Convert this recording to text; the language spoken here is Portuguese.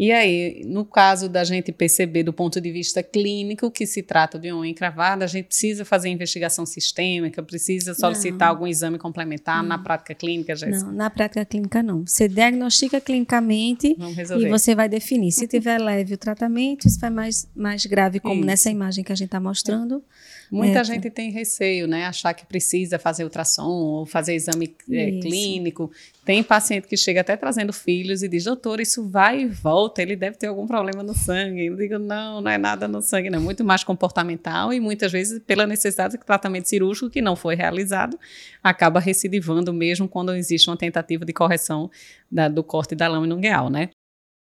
E aí, no caso da gente perceber do ponto de vista clínico que se trata de uma encravada, a gente precisa fazer investigação sistêmica, precisa solicitar não. algum exame complementar não. na prática clínica, Jéssica? Não, na prática clínica não. Você diagnostica clinicamente e você vai definir. Se tiver leve o tratamento, se vai mais, mais grave, como Isso. nessa imagem que a gente está mostrando. Muita é, gente tem receio, né? Achar que precisa fazer ultrassom ou fazer exame é, clínico. Tem paciente que chega até trazendo filhos e diz, doutor, isso vai e volta, ele deve ter algum problema no sangue. Eu digo, não, não é nada no sangue, não. É muito mais comportamental e muitas vezes pela necessidade de tratamento cirúrgico que não foi realizado, acaba recidivando mesmo quando existe uma tentativa de correção da, do corte da lâmina ungueal, né?